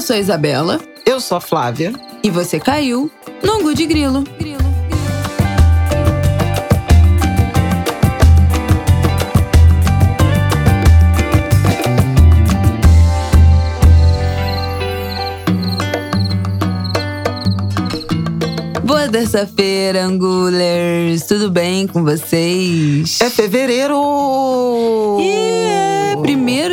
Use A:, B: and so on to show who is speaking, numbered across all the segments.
A: Eu sou a Isabela.
B: Eu sou a Flávia.
A: E você caiu no Angu de Grilo. Boa terça-feira, Angulers! Tudo bem com vocês?
B: É fevereiro!
A: Yeah,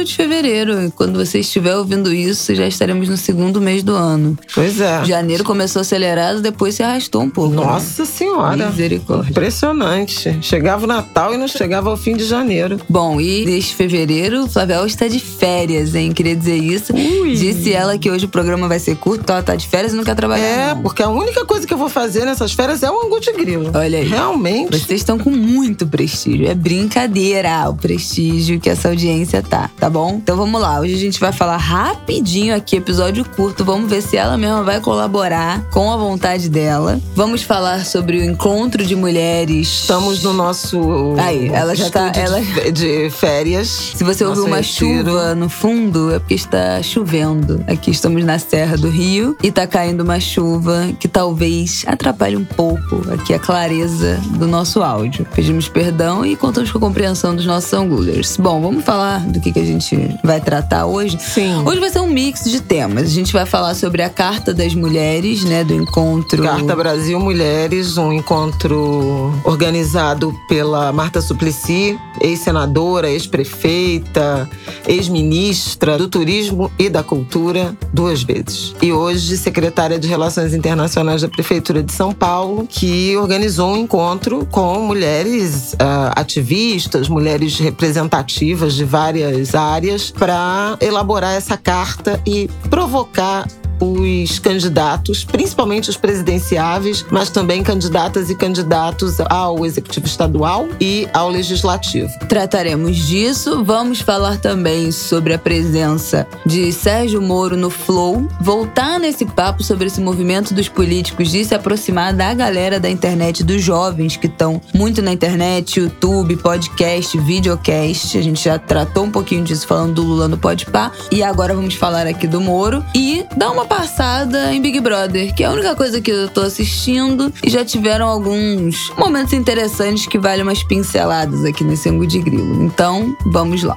A: de fevereiro. Quando você estiver ouvindo isso, já estaremos no segundo mês do ano.
B: Pois é.
A: Janeiro começou acelerado, depois se arrastou um pouco.
B: né? Nossa
A: né?
B: Senhora!
A: Misericórdia.
B: Impressionante. Chegava o Natal e não chegava ao fim de janeiro.
A: Bom, e neste fevereiro, Flavel está de férias, hein? Queria dizer isso.
B: Ui.
A: Disse ela que hoje o programa vai ser curto, ela tá de férias e não quer trabalhar.
B: É,
A: não.
B: porque a única coisa que eu vou fazer nessas férias é o angu de grilo.
A: Olha aí.
B: Realmente.
A: Vocês estão com muito prestígio. É brincadeira o prestígio que essa audiência tá, tá bom? Então vamos lá. Hoje a gente vai falar rapidinho aqui, episódio curto. Vamos ver se ela mesma vai colaborar com a vontade dela. Vamos falar sobre o encontro de mulheres.
B: Estamos no nosso.
A: Aí, ela já tá- ela-
B: de- férias.
A: Se você ouviu uma
B: retiro.
A: chuva no fundo, é porque está chovendo. Aqui estamos na Serra do Rio e tá caindo uma chuva que talvez atrapalhe um pouco aqui a clareza do nosso áudio. Pedimos perdão e contamos com a compreensão dos nossos angulers. Bom, vamos falar do que, que a gente vai tratar hoje.
B: Sim.
A: Hoje vai ser um mix de temas. A gente vai falar sobre a Carta das Mulheres, né, do encontro.
B: Carta Brasil Mulheres, um encontro organizado pela Marta Suplicy, ex-senadora, ex-prefeita, ex-ministra do Turismo e da Cultura, duas vezes. E hoje secretária de Relações Internacionais da Prefeitura de São Paulo, que organizou um encontro com mulheres ah, ativistas, mulheres representativas de várias áreas, para elaborar essa carta e provocar os candidatos, principalmente os presidenciáveis, mas também candidatas e candidatos ao executivo estadual e ao legislativo.
A: Trataremos disso. Vamos falar também sobre a presença de Sérgio Moro no Flow. Voltar nesse papo sobre esse movimento dos políticos de se aproximar da galera da internet, dos jovens que estão muito na internet, YouTube, podcast, videocast. A gente já tratou um pouquinho disso falando do Lula no Podpah. E agora vamos falar aqui do Moro. E dar uma passada em Big Brother, que é a única coisa que eu tô assistindo. E já tiveram alguns momentos interessantes que valem umas pinceladas aqui nesse ângulo de grilo. Então, vamos lá.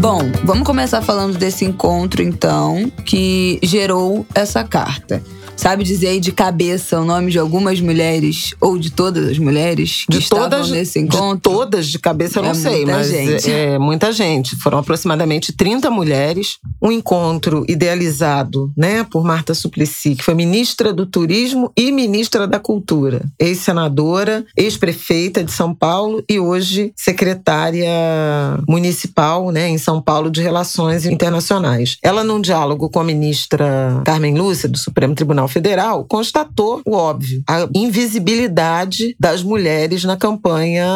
A: Bom, vamos começar falando desse encontro, então, que gerou essa carta. Sabe dizer aí de cabeça o nome de algumas mulheres, ou de todas as mulheres que
B: De
A: estavam
B: todas,
A: nesse
B: de
A: encontro?
B: todas de cabeça eu não
A: É
B: sei,
A: muita
B: mas
A: gente.
B: é muita gente. Foram aproximadamente 30 mulheres. Um encontro idealizado, né, por Marta Suplicy, que foi ministra do Turismo e ministra da Cultura, ex-senadora, ex-prefeita de São Paulo e hoje secretária municipal, né, em São Paulo de Relações Internacionais. Ela num diálogo com a ministra Carmen Lúcia do Supremo Tribunal Federal constatou o óbvio, a invisibilidade das mulheres na campanha,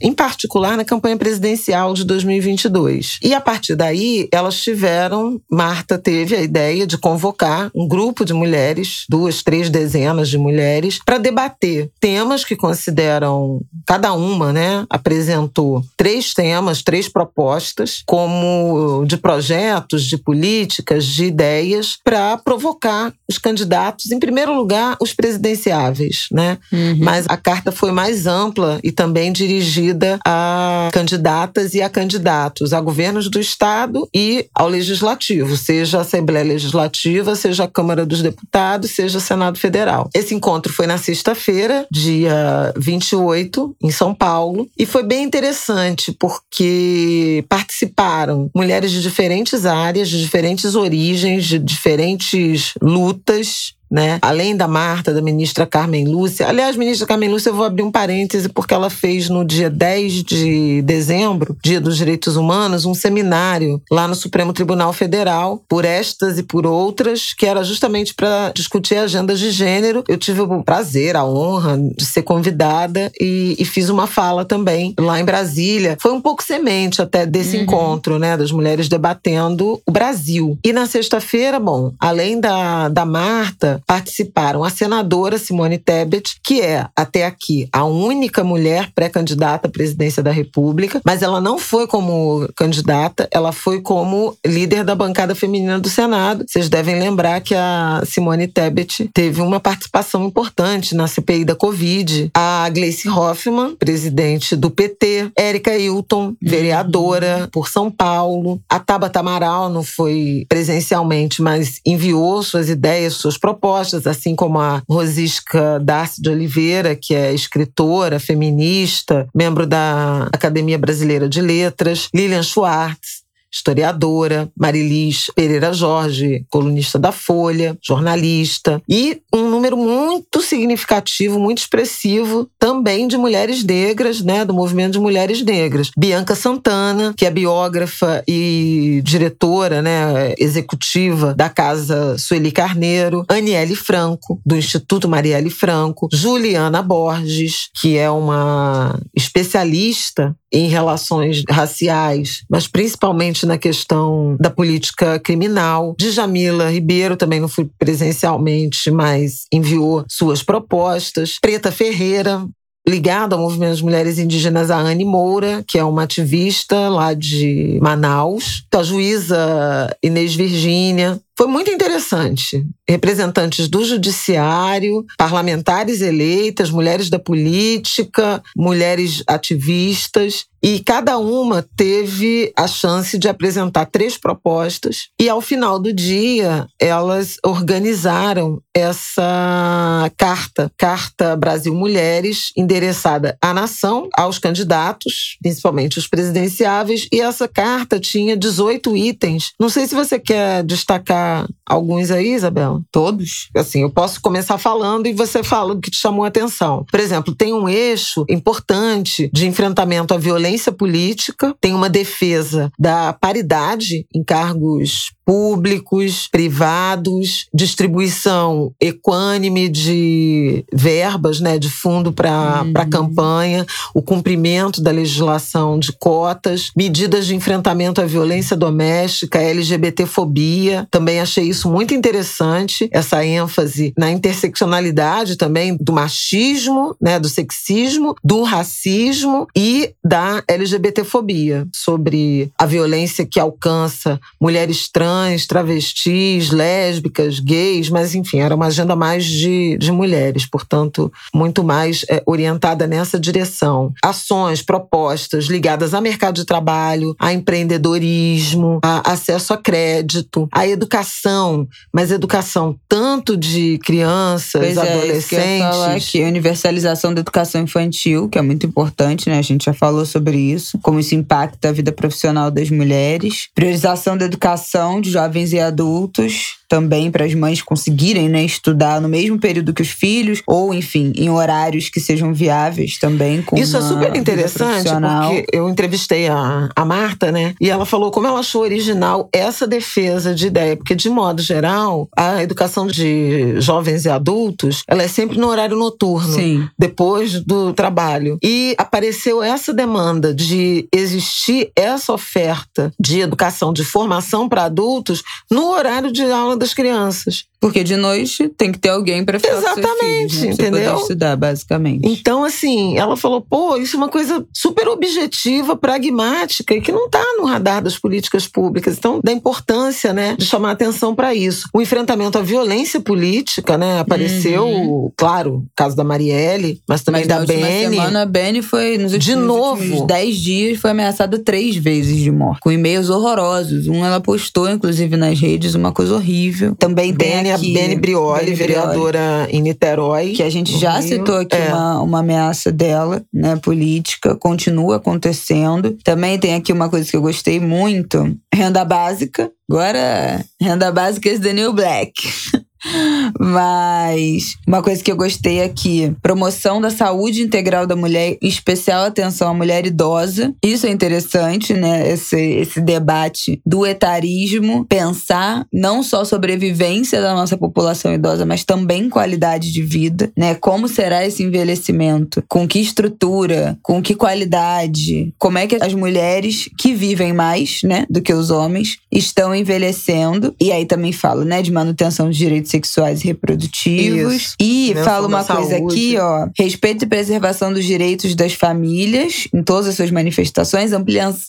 B: em particular na campanha presidencial de 2022. E a partir daí, elas tiveram, Marta teve a ideia de convocar um grupo de mulheres, duas, três dezenas de mulheres, para debater temas que consideram, cada uma, né, apresentou três temas, três propostas, como de projetos, de políticas, de ideias, para provocar os candidatos, em primeiro lugar, os presidenciáveis, né?
A: Uhum.
B: Mas a carta foi mais ampla e também dirigida a candidatas e a candidatos, a governos do Estado e ao Legislativo, seja a Assembleia Legislativa, seja a Câmara dos Deputados, seja o Senado Federal. Esse encontro foi na sexta-feira, dia 28, em São Paulo, e foi bem interessante porque participaram mulheres de diferentes áreas, de diferentes origens, de diferentes lutas né? Além da Marta, da ministra Carmen Lúcia. Aliás, ministra Carmen Lúcia, eu vou abrir um parêntese, porque ela fez no dia 10 de dezembro, Dia dos Direitos Humanos, um seminário lá no Supremo Tribunal Federal, por estas e por outras, que era justamente para discutir agendas de gênero. Eu tive o prazer, a honra de ser convidada e, e fiz uma fala também lá em Brasília. Foi um pouco semente até desse
A: Uhum.
B: encontro, né? Das mulheres debatendo o Brasil. E na sexta-feira, bom, além da, da Marta, participaram a senadora Simone Tebet, que é, até aqui, a única mulher pré-candidata à presidência da República, mas ela não foi como candidata, ela foi como líder da bancada feminina do Senado. Vocês devem lembrar que a Simone Tebet teve uma participação importante na CPI da Covid. A Gleice Hoffmann, presidente do PT, Érica Hilton, vereadora por São Paulo. A Tabata Amaral não foi presencialmente, mas enviou suas ideias, suas propostas, assim como a Rosisca Darcy de Oliveira, que é escritora, feminista, membro da Academia Brasileira de Letras, Lilian Schwartz, historiadora, Marilis Pereira Jorge, colunista da Folha, jornalista, e um número muito significativo, muito expressivo também de mulheres negras, né, do movimento de mulheres negras. Bianca Santana, que é biógrafa e diretora, né, executiva da Casa Sueli Carneiro, Aniele Franco, do Instituto Marielle Franco, Juliana Borges, que é uma especialista em relações raciais, mas principalmente na questão da política criminal. Djamila Ribeiro, também não fui presencialmente, mas enviou suas propostas. Preta Ferreira, ligada ao movimento das mulheres indígenas, a Anne Moura, que é uma ativista lá de Manaus, a juíza Inês Virgínia, foi muito interessante. Representantes do judiciário, parlamentares eleitas, mulheres da política, mulheres ativistas, e cada uma teve a chance de apresentar três propostas. E ao final do dia, elas organizaram essa carta, Carta Brasil Mulheres, endereçada à nação, aos candidatos, principalmente os presidenciáveis, e essa carta tinha 18 itens. Não sei se você quer destacar alguns aí, Isabela?
A: Todos.
B: Assim, eu posso começar falando e você fala o que te chamou a atenção. Por exemplo, tem um eixo importante de enfrentamento à violência política, tem uma defesa da paridade em cargos públicos, privados, distribuição equânime de verbas, né, de fundo para uhum. campanha, o cumprimento da legislação de cotas, medidas de enfrentamento à violência doméstica, LGBTfobia. Também achei isso muito interessante, essa ênfase na interseccionalidade também do machismo, né, do sexismo, do racismo e da LGBTfobia, sobre a violência que alcança mulheres trans trans, travestis, lésbicas, gays, mas enfim, era uma agenda mais de, de mulheres, portanto, muito mais é, orientada nessa direção. Ações, propostas ligadas ao mercado de trabalho, a empreendedorismo, a acesso a crédito, a educação, mas educação tanto de crianças,
A: pois
B: adolescentes.
A: É, isso aqui, a universalização da educação infantil, que é muito importante, né? A gente já falou sobre isso, como isso impacta a vida profissional das mulheres. Priorização da educação de jovens e adultos também para as mães conseguirem né, estudar no mesmo período que os filhos, ou enfim, em horários que sejam viáveis também.
B: Isso é super interessante, porque eu entrevistei a, a Marta, né? E ela falou como ela achou original essa defesa de ideia, porque, de modo geral, a educação de jovens e adultos ela é sempre no horário noturno,
A: Sim.
B: depois do trabalho. E apareceu essa demanda de existir essa oferta de educação, de formação para adultos no horário de aula das crianças.
A: Porque de noite tem que ter alguém para ficar
B: Exatamente,
A: filhos,
B: né? entendeu?
A: Poder estudar, basicamente.
B: Então, assim, ela falou, pô, isso é uma coisa super objetiva, pragmática e que não está no radar das políticas públicas. Então, da importância, né, de chamar atenção para isso. O enfrentamento à violência política, né, apareceu, uhum. claro, o caso da Marielle, mas também
A: mas
B: da
A: na
B: Beni.
A: semana a Beni foi nos últimos,
B: de novo,
A: dez dias foi ameaçada três vezes de morte, com e-mails horrorosos. Um ela postou, inclusive, nas redes, uma coisa horrível. Também
B: Beni a Beni Brioli, Beni vereadora em Niterói.
A: Que a gente já
B: Rio.
A: citou aqui
B: é.
A: uma, uma ameaça dela, né, política, continua acontecendo. Também tem aqui uma coisa que eu gostei muito: renda básica. Agora, renda básica é The New Black. Mas uma coisa que eu gostei aqui: promoção da saúde integral da mulher, especial atenção à mulher idosa. Isso é interessante, né? Esse, esse debate do etarismo, pensar não só sobrevivência da nossa população idosa, mas também qualidade de vida, né? Como será esse envelhecimento? Com que estrutura? Com que qualidade? Como é que as mulheres que vivem mais, né, do que os homens, estão envelhecendo? E aí também falo, né, de manutenção de direitos sexuais e reprodutivos. E fala uma coisa aqui, ó: respeito e preservação dos direitos das famílias em todas as suas manifestações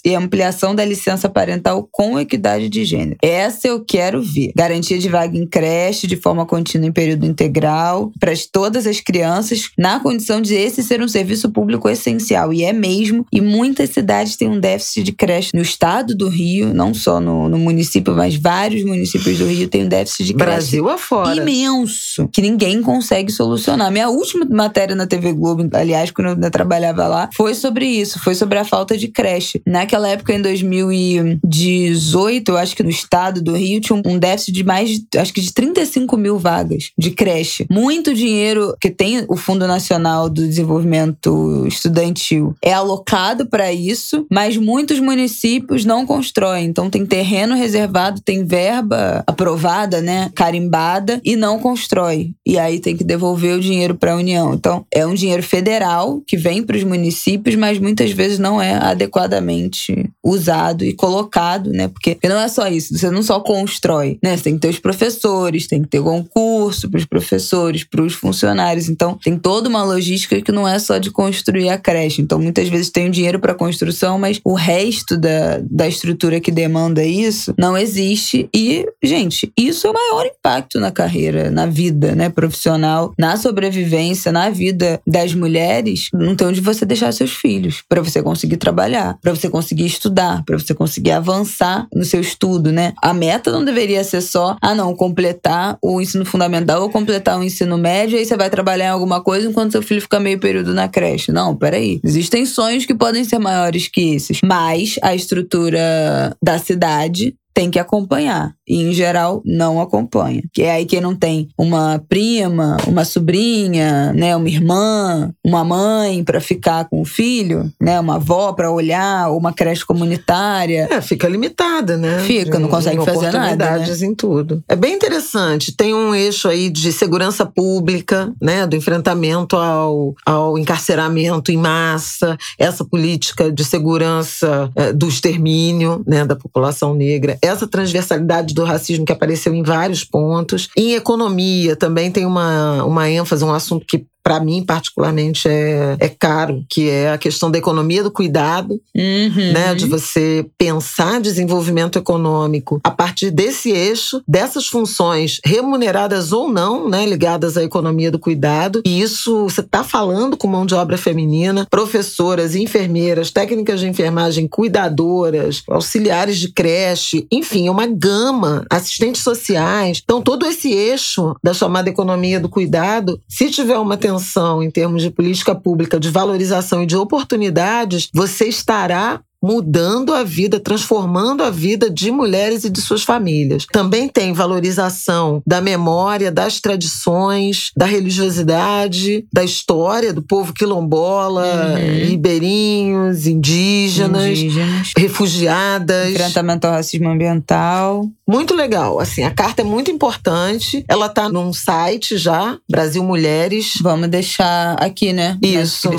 A: e ampliação da licença parental com equidade de gênero. Essa eu quero ver. Garantia de vaga em creche de forma contínua em período integral para todas as crianças, na condição de esse ser um serviço público essencial. E é mesmo. E muitas cidades têm um déficit de creche no estado do Rio, não só no, no município, mas vários municípios do Rio têm um déficit de creche.
B: Brasil afora.
A: Imenso. Que ninguém consegue solucionar. Minha última matéria na TV Globo, aliás, quando eu trabalhava lá, foi sobre isso. Foi sobre a falta de creche. Naquela época, em 2018, eu acho que no estado do Rio tinha um déficit de mais, acho que de 35 mil vagas de creche. Muito dinheiro que tem o Fundo Nacional do Desenvolvimento Estudantil é alocado para isso, mas muitos municípios não constroem. Então tem terreno reservado, tem verba aprovada, né, carimbada e não constrói. E aí tem que devolver o dinheiro para a União. Então é um dinheiro federal que vem para os municípios, mas muitas vezes não é adequadamente usado e colocado, né? Porque não é só isso, você não só constrói, né? Você tem que ter os professores, tem que ter concurso para os professores, para os funcionários. Então tem toda uma logística que não é só de construir a creche. Então muitas vezes tem o dinheiro para construção, mas o resto da, da estrutura que demanda isso não existe. E, gente, isso é o maior impacto na carreira, na vida, né, profissional, na sobrevivência, na vida das mulheres. Não tem onde você deixar seus filhos para você conseguir trabalhar, para você conseguir estudar, para você conseguir avançar no seu estudo, né? A meta não deveria ser só, ah, não, completar o ensino fundamental ou completar o ensino médio, aí você vai trabalhar em alguma coisa enquanto seu filho fica meio período na creche. Não, peraí. Existem sonhos que podem ser maiores que esses, mas a estrutura da cidade tem que acompanhar. E, em geral, não acompanha. Que é aí quem não tem uma prima, uma sobrinha, né, uma irmã, uma mãe para ficar com o filho, né, uma avó para olhar, ou uma creche comunitária.
B: É, fica limitada, né?
A: Fica, não consegue fazer nada.
B: Oportunidades né? em tudo. É bem interessante. Tem um eixo aí de segurança pública, né, do enfrentamento ao, ao encarceramento em massa, essa política de segurança é, do extermínio, né, da população negra essa transversalidade do racismo que apareceu em vários pontos. Em economia também tem uma, uma ênfase, um assunto que para mim, particularmente, é, é caro, que é a questão da economia do cuidado, uhum. né? De você pensar desenvolvimento econômico a partir desse eixo, dessas funções remuneradas ou não, né? Ligadas à economia do cuidado. E isso você está falando com mão de obra feminina, professoras, enfermeiras, técnicas de enfermagem, cuidadoras, auxiliares de creche, enfim, uma gama, assistentes sociais. Então, todo esse eixo da chamada economia do cuidado, se tiver uma atenção atenção em termos de política pública, de valorização e de oportunidades, você estará mudando a vida, transformando a vida de mulheres e de suas famílias. Também tem valorização da memória, das tradições, da religiosidade, da história do povo quilombola, uhum. ribeirinhos, indígenas, indígenas, refugiadas.
A: Enfrentamento ao racismo ambiental.
B: Muito legal. Assim, a carta é muito importante. Ela tá num site já, Brasil Mulheres.
A: Vamos deixar aqui, né?
B: Isso.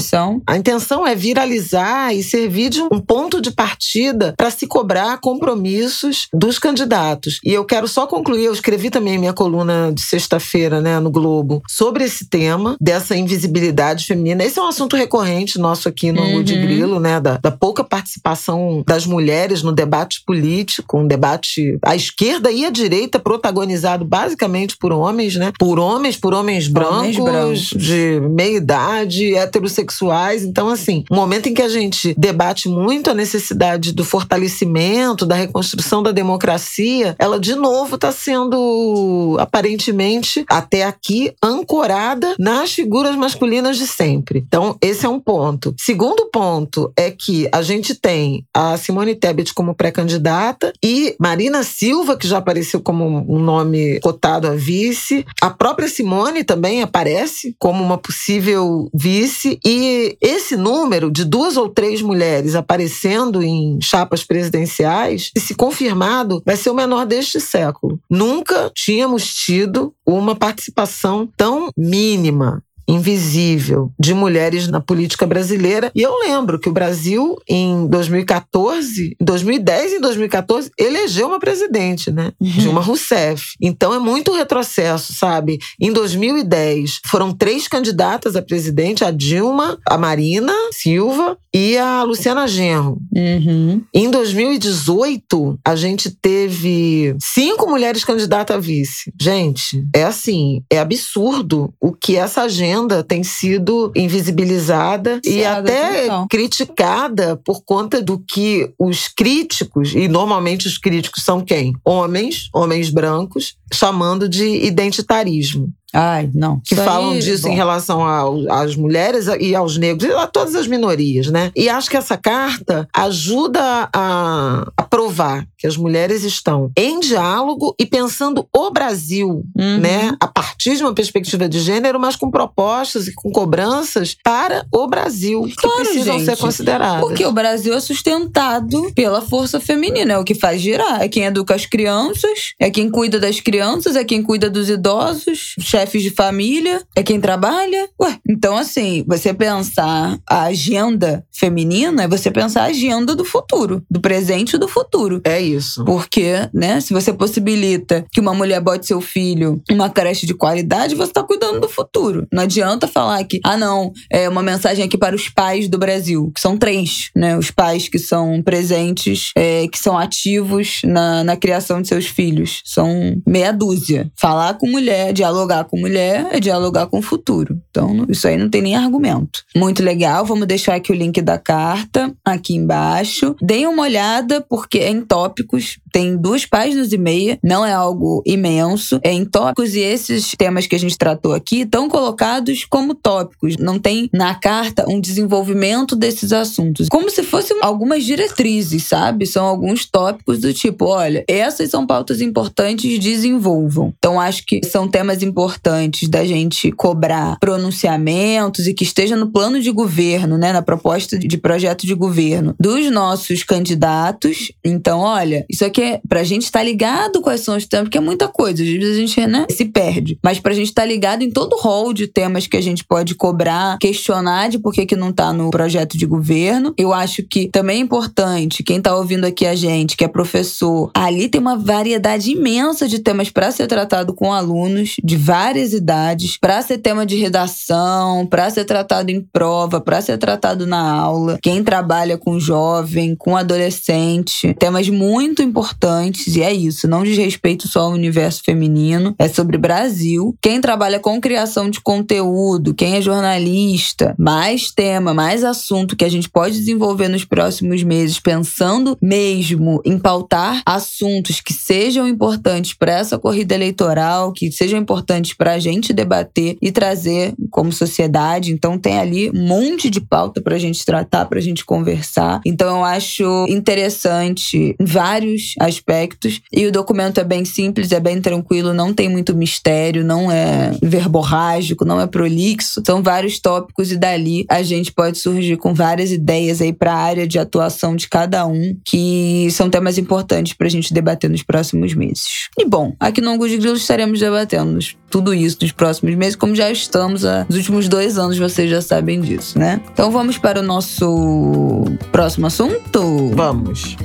B: A intenção é viralizar e servir de um ponto ponto de partida para se cobrar compromissos dos candidatos. E eu quero só concluir, eu escrevi também minha coluna de sexta-feira, né, no Globo, sobre esse tema dessa invisibilidade feminina. Esse é um assunto recorrente nosso aqui no uhum. de Grilo, né, da, da pouca participação das mulheres no debate político, um debate à esquerda e à direita protagonizado basicamente por homens, né? Por homens, por homens brancos, homens brancos. de meia idade, heterossexuais. Então, assim, um momento em que a gente debate muito a necessidade do fortalecimento, da reconstrução da democracia, ela de novo está sendo aparentemente até aqui ancorada nas figuras masculinas de sempre. Então, esse é um ponto. Segundo ponto é que a gente tem a Simone Tebet como pré-candidata e Marina Silva, que já apareceu como um nome cotado a vice. A própria Simone também aparece como uma possível vice. E esse número de duas ou três mulheres aparecendo em chapas presidenciais, e se confirmado, vai ser o menor deste século. Nunca tínhamos tido uma participação tão mínima invisível de mulheres na política brasileira. E eu lembro que o Brasil, em 2014, 2010 e 2014, elegeu uma presidente, né? Uhum. Dilma Rousseff. Então é muito retrocesso, sabe? Em 2010, foram três candidatas a presidente: a Dilma, a Marina Silva e a Luciana Genro.
A: Uhum.
B: Em 2018, a gente teve cinco mulheres candidatas a vice. Gente, é assim, é absurdo o que essa agenda tem sido invisibilizada e até criticada por conta do que os críticos, e normalmente os críticos são quem? Homens, homens brancos, chamando de identitarismo.
A: Ai, não.
B: Que Isso falam aí, disso bom. em relação às mulheres e aos negros, e a todas as minorias, né? E acho que essa carta ajuda a, a provar que as mulheres estão em diálogo e pensando o Brasil, uhum. né? A partir de uma perspectiva de gênero, mas com propostas e com cobranças para o Brasil, que claro, precisam gente, ser consideradas.
A: Porque o Brasil é sustentado pela força feminina, é o que faz girar. É quem educa as crianças, é quem cuida das crianças, é quem cuida dos idosos, chefes de família, é quem trabalha. Ué, então assim, você pensar a agenda feminina é você pensar a agenda do futuro, do presente e do futuro.
B: É isso.
A: Porque, né, se você possibilita que uma mulher bote seu filho uma creche de qualidade, você tá cuidando do futuro. Não adianta falar que, ah, não, é uma mensagem aqui para os pais do Brasil, que são três, né? Os pais que são presentes, é, que são ativos na, na criação de seus filhos. São meia dúzia. Falar com mulher, dialogar com mulher é dialogar com o futuro. Então, isso aí não tem nem argumento. Muito legal. Vamos deixar aqui o link da carta aqui embaixo. Deem uma olhada, porque é em tópicos. Tem duas páginas e meia. Não é algo imenso. É em tópicos e esses temas que a gente tratou aqui estão colocados como tópicos. Não tem na carta um desenvolvimento desses assuntos. Como se fossem algumas diretrizes, sabe? São alguns tópicos do tipo, olha, essas são pautas importantes, desenvolvam. Então, acho que são temas importantes da gente cobrar pronunciamentos e que esteja no plano de governo, né, na proposta de projeto de governo dos nossos candidatos. Então, olha, isso aqui é pra gente estar tá ligado quais são os temas, porque é muita coisa, às vezes a gente, né, se perde. Mas pra gente estar tá ligado em todo o rol de temas que a gente pode cobrar, questionar de por que que não tá no projeto de governo. Eu acho que também é importante, quem tá ouvindo aqui a gente, que é professor, ali tem uma variedade imensa de temas para ser tratado com alunos de várias idades, para ser tema de redação, para ser tratado em prova, para ser tratado na aula. Quem trabalha com jovem, com adolescente, temas muito importantes e é isso, não diz respeito só ao universo feminino, é sobre Brasil. Quem trabalha com criação de conteúdo, quem é jornalista, mais tema, mais assunto que a gente pode desenvolver nos próximos meses, pensando mesmo em pautar assuntos que sejam importantes para essa corrida eleitoral, que sejam importantes para a gente debater e trazer como sociedade. Então tem ali um monte de pauta para a gente tratar, para a gente conversar. Então eu acho interessante em vários aspectos e o documento é bem simples, é bem tranquilo, não tem muito mistério, não é verborrágico, não é prolixo. São vários tópicos e dali a gente pode surgir com várias ideias aí para a área de atuação de cada um, que são temas importantes para a gente debater nos próximos meses. E bom, aqui no Angus de Grilo estaremos debatendo tudo isso nos próximos meses, como já estamos há nos últimos dois anos, vocês já sabem disso, né? Então vamos para o nosso próximo assunto?
B: Vamos.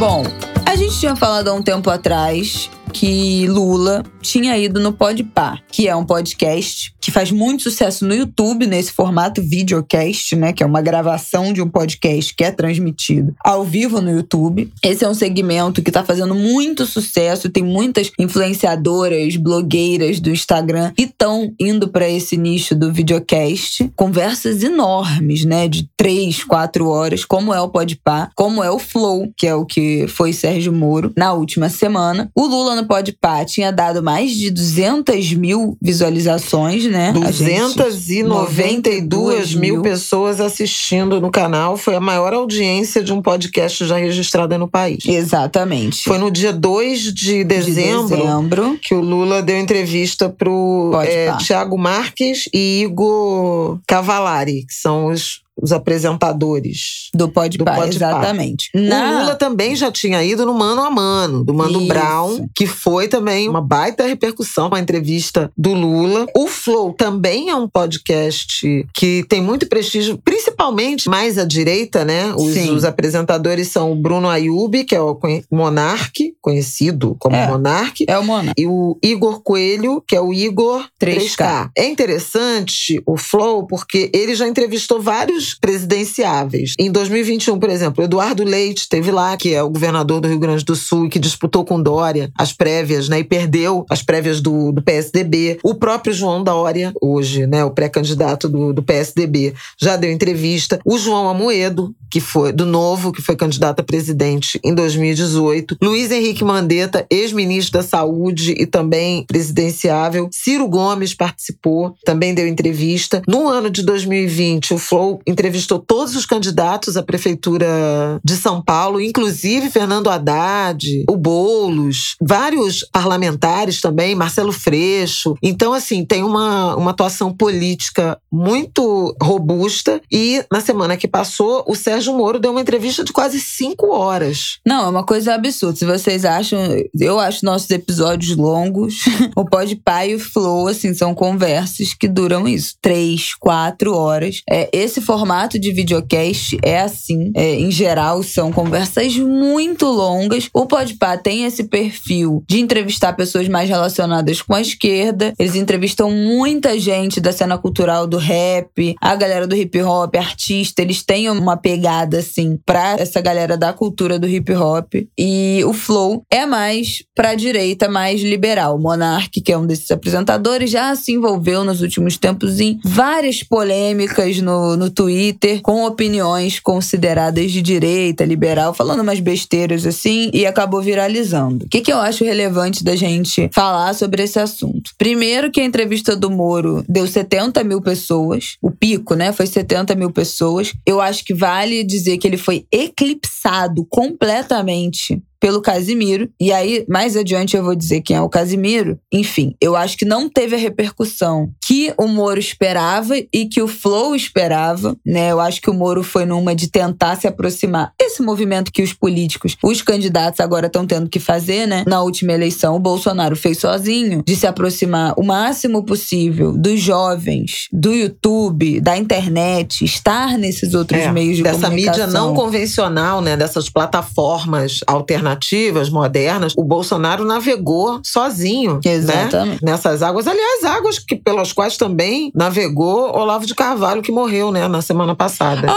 A: Bom, a gente tinha falado há um tempo atrás que Lula tinha ido no Podpah, que é um podcast que faz muito sucesso no YouTube, nesse formato videocast, né? Que é uma gravação de um podcast que é transmitido ao vivo no YouTube. Esse é um segmento que tá fazendo muito sucesso, tem muitas influenciadoras, blogueiras do Instagram que estão indo para esse nicho do videocast. Conversas enormes, né? De três, quatro horas, como é o Podpah, como é o Flow, que é o que foi Sérgio Moro na última semana. O Lula no Podpah tinha dado mais de 200 mil visualizações, né?
B: 292 mil, mil pessoas assistindo no canal. Foi a maior audiência de um podcast já registrada no país.
A: Exatamente.
B: Foi no dia 2 de dezembro, de dezembro. que o Lula deu entrevista pro é, Tiago Marques e Igor Cavalari, que são os os apresentadores
A: do
B: Pá.
A: exatamente.
B: O
A: Na-
B: Lula também já tinha ido no Mano a Mano, do Mano
A: Isso.
B: Brown, que foi também uma baita repercussão, uma entrevista do Lula. O Flow também é um podcast que tem muito prestígio, principalmente mais à direita, né? Os, os apresentadores são o Bruno Ayub, que é o Monarque, conhecido como
A: É.
B: Monarque.
A: É o Mona.
B: E o Igor Coelho, que é o Igor
A: 3K.
B: 3K. É interessante o Flow porque ele já entrevistou vários presidenciáveis. Em 2021, por exemplo, Eduardo Leite teve lá, que é o governador do Rio Grande do Sul e que disputou com Dória as prévias, né? E perdeu as prévias do, do PSDB. O próprio João Dória, hoje, né? O pré-candidato do, do PSDB, já deu entrevista. O João Amoedo, que foi do Novo, que foi candidato a presidente em 2018. Luiz Henrique Mandetta, ex-ministro da Saúde e também presidenciável. Ciro Gomes participou, também deu entrevista. No ano de 2020, o Flow entrevistou todos os candidatos à prefeitura de São Paulo, inclusive Fernando Haddad, o Boulos, vários parlamentares também, Marcelo Freixo. Então, assim, tem uma, uma atuação política muito robusta. E na semana que passou, o Sérgio Moro deu uma entrevista de quase cinco horas.
A: Não, é uma coisa absurda. Se vocês acham, eu acho nossos episódios longos. o Pode Pai e o Flow, assim, são conversas que duram isso. Três, quatro horas. É, esse formato de videocast é assim. É, em geral, são conversas muito longas. O Pode Pá tem esse perfil de entrevistar pessoas mais relacionadas com a esquerda. Eles entrevistam muita gente da cena cultural do rap, a galera do hip hop, artista. Eles têm uma pegada, assim, pra essa galera da cultura do hip hop. E o Flow é mais pra direita, mais liberal. O Monark, que é um desses apresentadores, já se envolveu nos últimos tempos em várias polêmicas no, no Twitter, com opiniões consideradas de direita, liberal, falando umas besteiras assim, e acabou viralizando. O que, que eu acho relevante da gente falar sobre esse assunto? Primeiro, que a entrevista do Moro deu 70 mil pessoas, o pico, né? Foi 70 mil pessoas. Eu acho que vale dizer que ele foi eclipsado completamente pelo Casimiro. E aí, mais adiante, eu vou dizer quem é o Casimiro. Enfim, eu acho que não teve a repercussão que o Moro esperava e que o Flow esperava, né? Eu acho que o Moro foi numa de tentar se aproximar. Esse movimento que os políticos, os candidatos agora estão tendo que fazer, né? Na última eleição, o Bolsonaro fez sozinho, de se aproximar o máximo possível dos jovens, do YouTube, da internet, estar nesses outros
B: É,
A: meios de
B: dessa
A: comunicação.
B: mídia não convencional, né? Dessas plataformas alternativas, modernas, o Bolsonaro navegou sozinho, né?
A: Exatamente.
B: Nessas águas, aliás, águas que pelas quais também navegou Olavo de Carvalho, que morreu, né, na semana passada.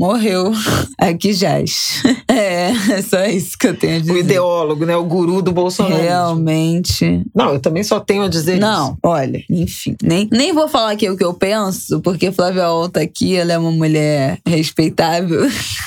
A: Morreu. Aqui jaz. É, é só isso que eu tenho a dizer.
B: o ideólogo, né, o guru do Bolsonaro.
A: Realmente.
B: Não, eu também só tenho a dizer
A: Não,
B: isso.
A: olha, enfim. Nem, nem vou falar aqui o que eu penso, porque Flávia Ol tá aqui, ela é uma mulher respeitável,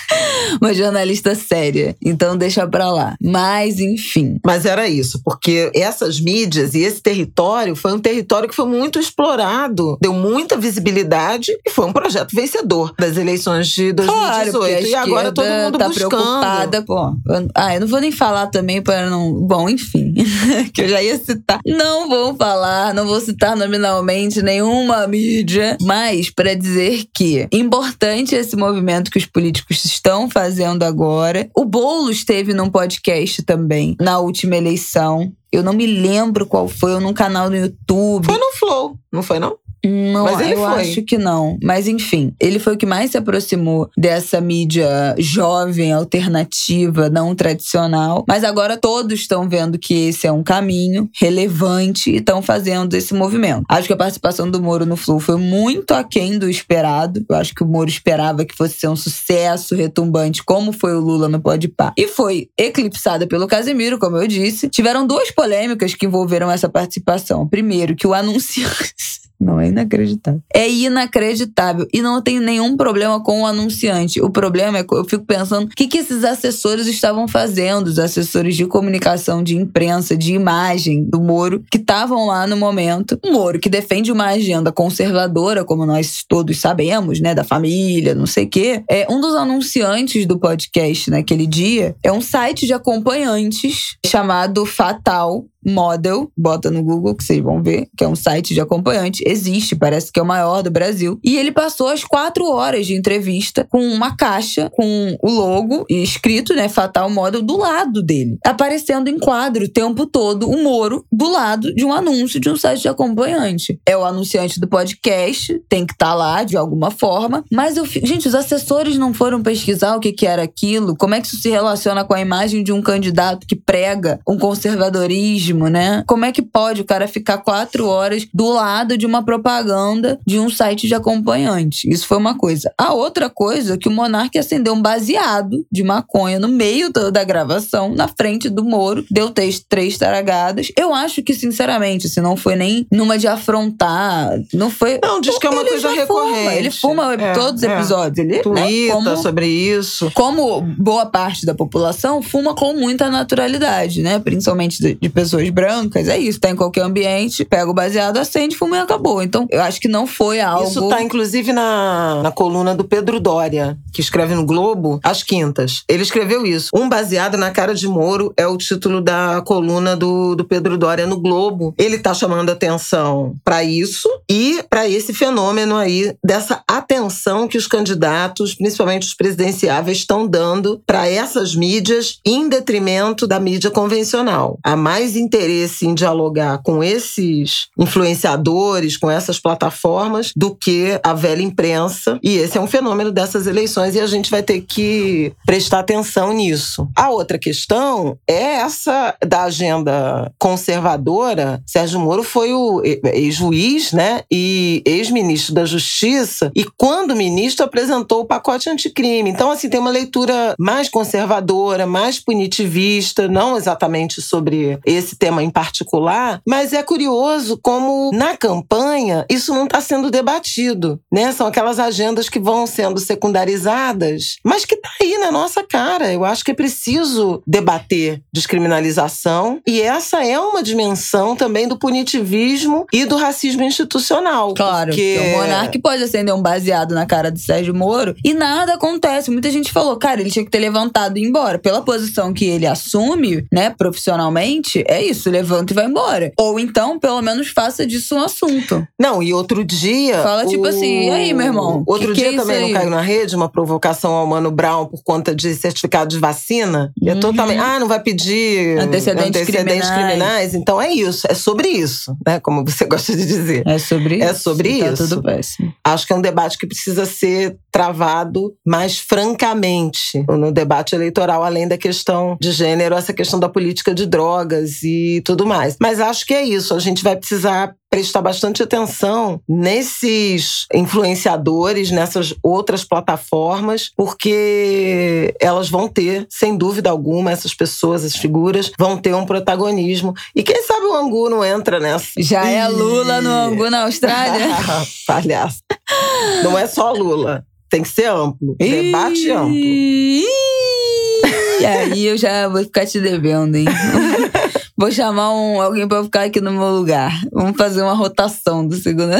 A: uma jornalista séria. Então deixa pra lá. Mas, enfim.
B: Mas era isso, porque essas mídias e esse território foi um território que foi muito explorado, deu muita visibilidade e foi um projeto vencedor das eleições de 2018.
A: Claro,
B: e agora todo mundo
A: tá
B: buscando.
A: preocupada, pô. Ah, eu não vou nem falar também para não. Bom, enfim, que eu já ia citar. Não vou falar, não vou citar nominalmente nenhuma mídia, mas para dizer que importante esse movimento que os políticos estão fazendo agora. O Boulos esteve num podcast também na última eleição. Eu não me lembro qual foi, ou num canal no YouTube.
B: Foi no Flow, não foi não?
A: Não,
B: Mas ele
A: eu
B: foi.
A: acho que não. Mas enfim, ele foi o que mais se aproximou dessa mídia jovem, alternativa, não tradicional. Mas agora todos estão vendo que esse é um caminho relevante e estão fazendo esse movimento. Acho que a participação do Moro no Flow foi muito aquém do esperado. Eu acho que o Moro esperava que fosse ser um sucesso retumbante, como foi o Lula no Podpah. E foi eclipsada pelo Casemiro, como eu disse. Tiveram duas polêmicas que envolveram essa participação. Primeiro, que o anunciante Não, é inacreditável. É inacreditável. E não tem nenhum problema com o anunciante. O problema é que eu fico pensando o que, que esses assessores estavam fazendo, os assessores de comunicação, de imprensa, de imagem do Moro, que estavam lá no momento. O Moro, que defende uma agenda conservadora, como nós todos sabemos, né? Da família, não sei o quê. É, um dos anunciantes do podcast naquele dia é um site de acompanhantes chamado Fatal Model, bota no Google que vocês vão ver, que é um site de acompanhante, existe, parece que é o maior do Brasil. E ele passou as quatro horas de entrevista com uma caixa com o logo escrito, né, Fatal Model, do lado dele, aparecendo em quadro o tempo todo o Moro do lado de um anúncio de um site de acompanhante. É o anunciante do podcast, tem que estar tá lá de alguma forma, mas eu, gente, os assessores não foram pesquisar o que, que era aquilo, como é que isso se relaciona com a imagem de um candidato que prega um conservadorismo, né? Como é que pode o cara ficar quatro horas do lado de uma propaganda de um site de acompanhante? Isso foi uma coisa. A outra coisa é que o Monarque acendeu um baseado de maconha no meio da gravação, na frente do Moro, deu três, três taragadas. Eu acho que, sinceramente, se não foi nem numa de afrontar, não foi.
B: Não, diz que é uma coisa recorrente.
A: Fuma. Ele fuma é, todos os é. episódios. Ele
B: Twitta né, como, sobre isso.
A: Como boa parte da população fuma com muita naturalidade, né? Principalmente de, de pessoas brancas. É isso, tá em qualquer ambiente, pega o baseado, acende, fuma e acabou. Então, eu acho que não foi algo.
B: Isso tá, inclusive, na, na coluna do Pedro Dória, que escreve no Globo, às quintas. Ele escreveu isso. Um baseado na cara de Moro é o título da coluna do, do Pedro Dória no Globo. Ele tá chamando atenção para isso e para esse fenômeno aí dessa atenção que os candidatos, principalmente os presidenciáveis, estão dando para essas mídias em detrimento da mídia convencional. Há mais interesse em dialogar com esses influenciadores, com essas plataformas, do que a velha imprensa. E esse é um fenômeno dessas eleições e a gente vai ter que prestar atenção nisso. A outra questão é essa da agenda conservadora. Sérgio Moro foi o ex-juiz, né, e ex-ministro da Justiça, e quando ministro apresentou o pacote anticrime. Então, assim, tem uma leitura mais conservadora, mais punitivista, não exatamente sobre esse tema em particular, mas é curioso como na campanha isso não está sendo debatido, né? São aquelas agendas que vão sendo secundarizadas, mas que tá aí na nossa cara. Eu acho que é preciso debater descriminalização e essa é uma dimensão também do punitivismo e do racismo institucional.
A: Claro, porque o monarca pode acender um baseado na cara do Sérgio Moro e nada acontece. Muita gente falou, cara, ele tinha que ter levantado e ir embora. Pela posição que ele assume, né, profissionalmente, é isso, levanta e vai embora. Ou então, pelo menos, faça disso um assunto.
B: Não, e outro dia.
A: Fala tipo o... assim, e aí, meu irmão?
B: Outro
A: que
B: dia
A: que é
B: também não caiu na rede uma provocação ao Mano Brown por conta de certificado de vacina. Uhum. É totalmente. Ah, não vai pedir
A: antecedentes,
B: antecedentes criminais. criminais. Então é isso, é sobre isso, né? Como você gosta de dizer.
A: É sobre
B: é
A: isso.
B: É sobre
A: tá
B: isso.
A: Tudo péssimo.
B: Acho que é um debate que precisa ser travado mais francamente no debate eleitoral, além da questão de gênero, essa questão da política de drogas e tudo mais. Mas acho que é isso. A gente vai precisar prestar bastante atenção nesses influenciadores, nessas outras plataformas, porque elas vão ter, sem dúvida alguma, essas pessoas, essas figuras, vão ter um protagonismo. E quem sabe o Angu não entra nessa.
A: Já é Lula no Angu na Austrália?
B: Palhaço. Não é só Lula. Tem que ser amplo. Debate amplo. E
A: aí eu já vou ficar te devendo, hein? Vou chamar um, alguém para ficar aqui no meu lugar. Vamos fazer uma rotação do segundo.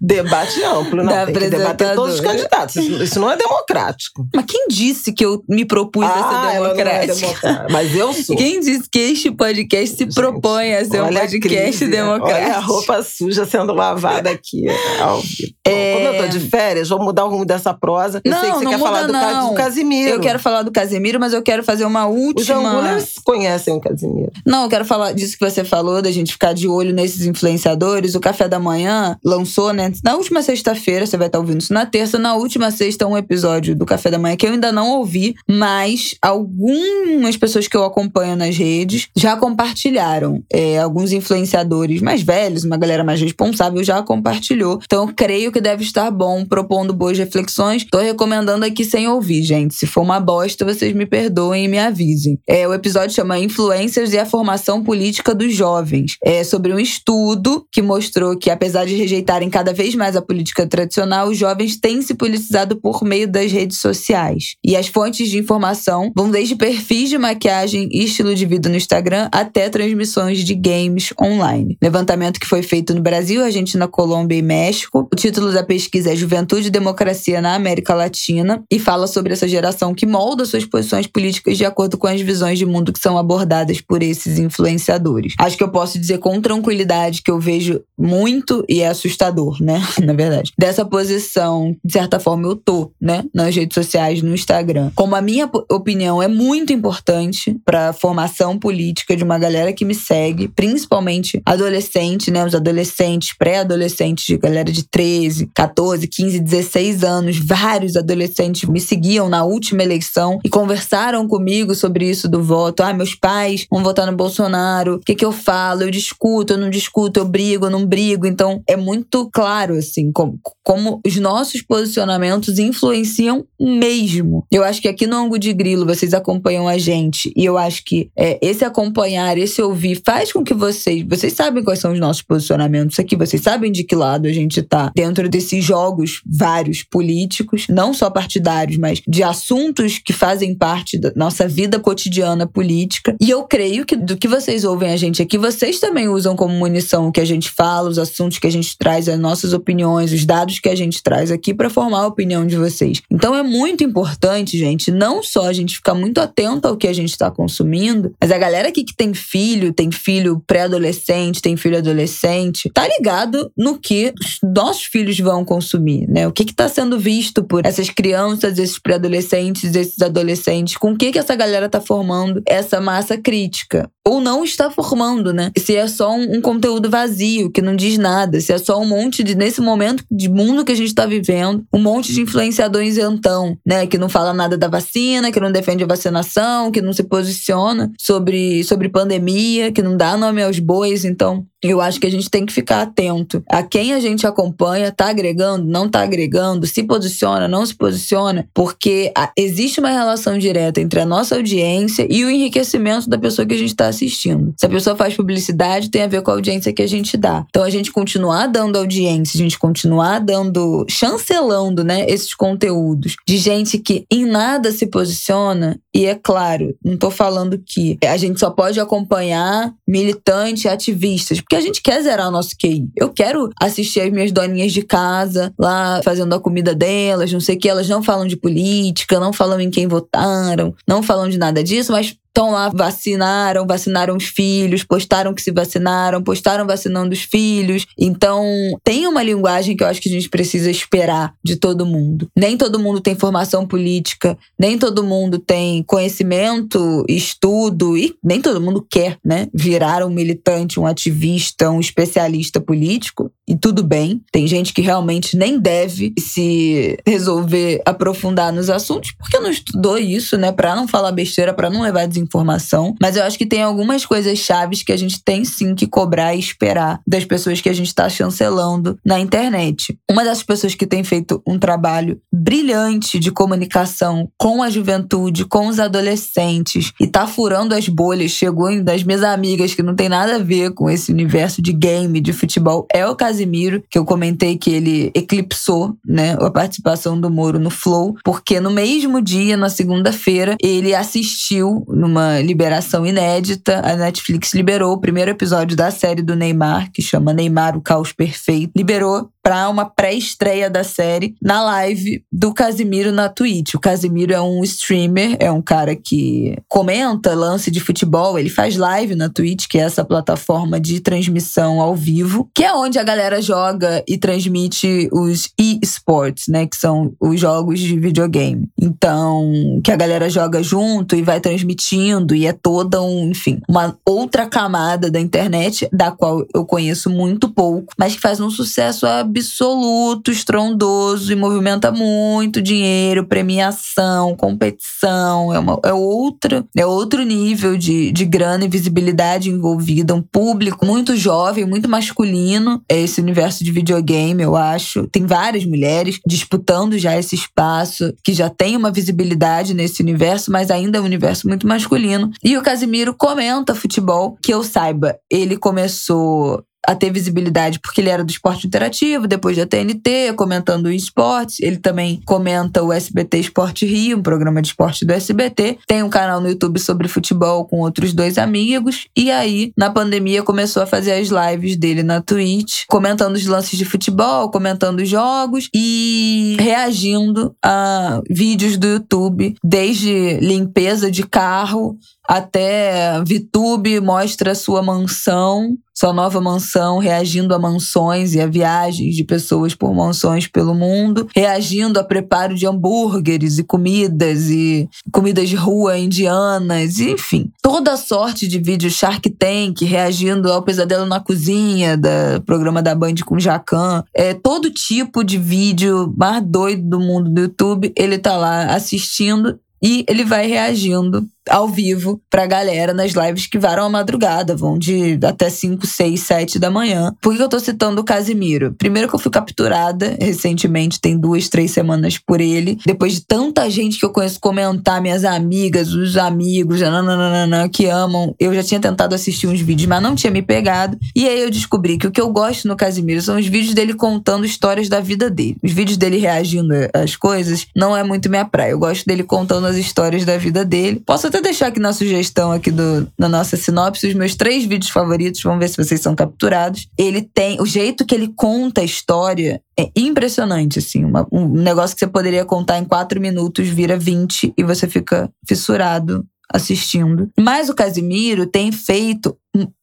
B: Debate amplo, não. Tem que debater todos os candidatos. Isso, não é democrático.
A: Mas quem disse que eu me propus ah, a ser democrático?
B: É Mas eu sou.
A: Quem disse que este podcast se Gente, propõe a ser um podcast democrático?
B: Olha a roupa suja sendo lavada aqui. É... Como eu tô de férias, vou mudar o rumo dessa prosa. Eu
A: não,
B: sei que você quer
A: muda,
B: falar do,
A: não.
B: do Casimiro.
A: Eu quero falar do Casimiro, mas eu quero fazer uma última. Os
B: angulers conhecem o Casimiro.
A: Não, eu quero falar disso que você falou, da gente ficar de olho nesses influenciadores. O Café da Manhã lançou, né? Na última sexta-feira, você vai estar ouvindo isso na terça. Na última sexta, um episódio do Café da Manhã que eu ainda não ouvi, mas algumas pessoas que eu acompanho nas redes já compartilharam. É, alguns influenciadores mais velhos, uma galera mais responsável, já compartilhou. Então, eu creio que deve estar bom, propondo boas reflexões. Tô recomendando aqui sem ouvir, gente. Se for uma bosta, vocês me perdoem e me avisem. É, o episódio chama Influencers e a Formação Política política dos jovens. É sobre um estudo que mostrou que, apesar de rejeitarem cada vez mais a política tradicional, os jovens têm se politizado por meio das redes sociais. E as fontes de informação vão desde perfis de maquiagem e estilo de vida no Instagram até transmissões de games online. Levantamento que foi feito no Brasil, Argentina, Colômbia e México. O título da pesquisa é Juventude e Democracia na América Latina e fala sobre essa geração que molda suas posições políticas de acordo com as visões de mundo que são abordadas por esses influenciadores. Acho que eu posso dizer com tranquilidade que eu vejo muito e é assustador, né? Na verdade. Dessa posição, de certa forma, eu tô, né? Nas redes sociais, no Instagram. Como a minha opinião é muito importante para a formação política de uma galera que me segue, principalmente adolescente, né? Os adolescentes, pré-adolescentes, de galera de 13, 14, 15, 16 anos. Vários adolescentes me seguiam na última eleição e conversaram comigo sobre isso do voto. Ah, meus pais vão votar no Bolsonaro. O que, que eu falo? Eu discuto, eu não discuto, eu brigo, eu não brigo. Então, é muito claro, assim, como, como os nossos posicionamentos influenciam mesmo. Eu acho que aqui no Ango de Grilo vocês acompanham a gente e eu acho que é, esse acompanhar, esse ouvir, faz com que vocês, vocês sabem quais são os nossos posicionamentos aqui, vocês sabem de que lado a gente tá dentro desses jogos vários políticos, não só partidários, mas de assuntos que fazem parte da nossa vida cotidiana política. E eu creio que do que vocês ouvem a gente aqui, vocês também usam como munição o que a gente fala, os assuntos que a gente traz, as nossas opiniões, os dados que a gente traz aqui para formar a opinião de vocês. Então é muito importante, gente, não só a gente ficar muito atento ao que a gente está consumindo, mas a galera aqui que tem filho, tem filho pré-adolescente, tem filho adolescente, tá ligado no que os nossos filhos vão consumir, né? O que está sendo visto por essas crianças, esses pré-adolescentes, esses adolescentes, com o que, que essa galera tá formando essa massa crítica ou não está formando, né? Se é só um, um, conteúdo vazio, que não diz nada, se é só um monte de, nesse momento de mundo que a gente está vivendo, um monte de influenciadores então, né? Que não fala nada da vacina, que não defende a vacinação, que não se posiciona sobre, sobre pandemia, que não dá nome aos bois. Então, eu acho que a gente tem que ficar atento a quem a gente acompanha, tá agregando, não tá agregando, se posiciona, não se posiciona, porque existe uma relação direta entre a nossa audiência e o enriquecimento da pessoa que a gente está assistindo. Se a pessoa faz publicidade, tem a ver com a audiência que a gente dá. Então a gente continuar dando audiência, a gente continuar dando, chancelando, né, esses conteúdos de gente que em nada se posiciona, e é claro, não tô falando que a gente só pode acompanhar militantes, ativistas, porque a gente quer zerar o nosso QI. Eu quero assistir as minhas doninhas de casa lá fazendo a comida delas, não sei o que, elas não falam de política, não falam em quem votaram, não falam de nada disso, mas estão lá, vacinaram, vacinaram os filhos, postaram que se vacinaram, postaram vacinando os filhos. Então, tem uma linguagem que eu acho que a gente precisa esperar de todo mundo. Nem todo mundo tem formação política, nem todo mundo tem conhecimento, estudo e nem todo mundo quer, né, virar um militante, um ativista, um especialista político. E tudo bem, tem gente que realmente nem deve se resolver aprofundar nos assuntos porque não estudou isso, né, para não falar besteira, para não levar desinformação informação, mas eu acho que tem algumas coisas chaves que a gente tem sim que cobrar e esperar das pessoas que a gente está chancelando na internet. Uma das pessoas que tem feito um trabalho brilhante de comunicação com a juventude, com os adolescentes e tá furando as bolhas, chegou em das minhas amigas que não tem nada a ver com esse universo de game, de futebol, é o Casimiro, que eu comentei que ele eclipsou, né, a participação do Moro no Flow, porque no mesmo dia, na segunda-feira, ele assistiu uma liberação inédita. A Netflix liberou o primeiro episódio da série do Neymar, que chama Neymar o Caos Perfeito. Liberou para uma pré-estreia da série na live do Casimiro na Twitch. O Casimiro é um streamer, é um cara que comenta lance de futebol, ele faz live na Twitch, que é essa plataforma de transmissão ao vivo, que é onde a galera joga e transmite os e-sports, né, que são os jogos de videogame. Então, que a galera joga junto e vai transmitindo e é toda um, enfim, uma outra camada da internet da qual eu conheço muito pouco, mas que faz um sucesso absurdo absoluto, estrondoso e movimenta muito dinheiro, premiação, competição. É, uma, é, outra, é outro nível de, de grana e visibilidade envolvida. Um público muito jovem, muito masculino. É esse universo de videogame, eu acho. Tem várias mulheres disputando já esse espaço, que já tem uma visibilidade nesse universo, mas ainda é um universo muito masculino. E o Casimiro comenta futebol, que eu saiba, ele começou a ter visibilidade porque ele era do esporte interativo, depois da TNT, comentando esportes. Ele também comenta o SBT Esporte Rio, um programa de esporte do SBT. Tem um canal no YouTube sobre futebol com outros dois amigos. E aí, na pandemia, começou a fazer as lives dele na Twitch, comentando os lances de futebol, comentando os jogos e reagindo a vídeos do YouTube, desde limpeza de carro até VTube mostra sua mansão, sua nova mansão, reagindo a mansões e a viagens de pessoas por mansões pelo mundo, reagindo a preparo de hambúrgueres e comidas e comidas de rua indianas, enfim, toda sorte de vídeos Shark Tank, reagindo ao pesadelo na cozinha, do programa da Band com Jacan, é todo tipo de vídeo mais doido do mundo do YouTube, ele tá lá assistindo e ele vai reagindo ao vivo pra galera nas lives que varam a madrugada, vão de até 5, 6, 7 da manhã. Por que eu tô citando o Casimiro? Primeiro que eu fui capturada recentemente, tem duas, três semanas por ele. Depois de tanta gente que eu conheço comentar, minhas amigas, os amigos, nananana, que amam. Eu já tinha tentado assistir uns vídeos, mas não tinha me pegado. E aí eu descobri que o que eu gosto no Casimiro são os vídeos dele contando histórias da vida dele. Os vídeos dele reagindo às coisas não é muito minha praia. Eu gosto dele contando as histórias da vida dele. Posso até até deixar aqui na sugestão aqui do, na nossa sinopse os meus três vídeos favoritos. Vamos ver se vocês são capturados. Ele tem. O jeito que ele conta a história é impressionante, assim. Uma, um negócio que você poderia contar em quatro minutos vira 20 e você fica fissurado assistindo. Mas o Casimiro tem feito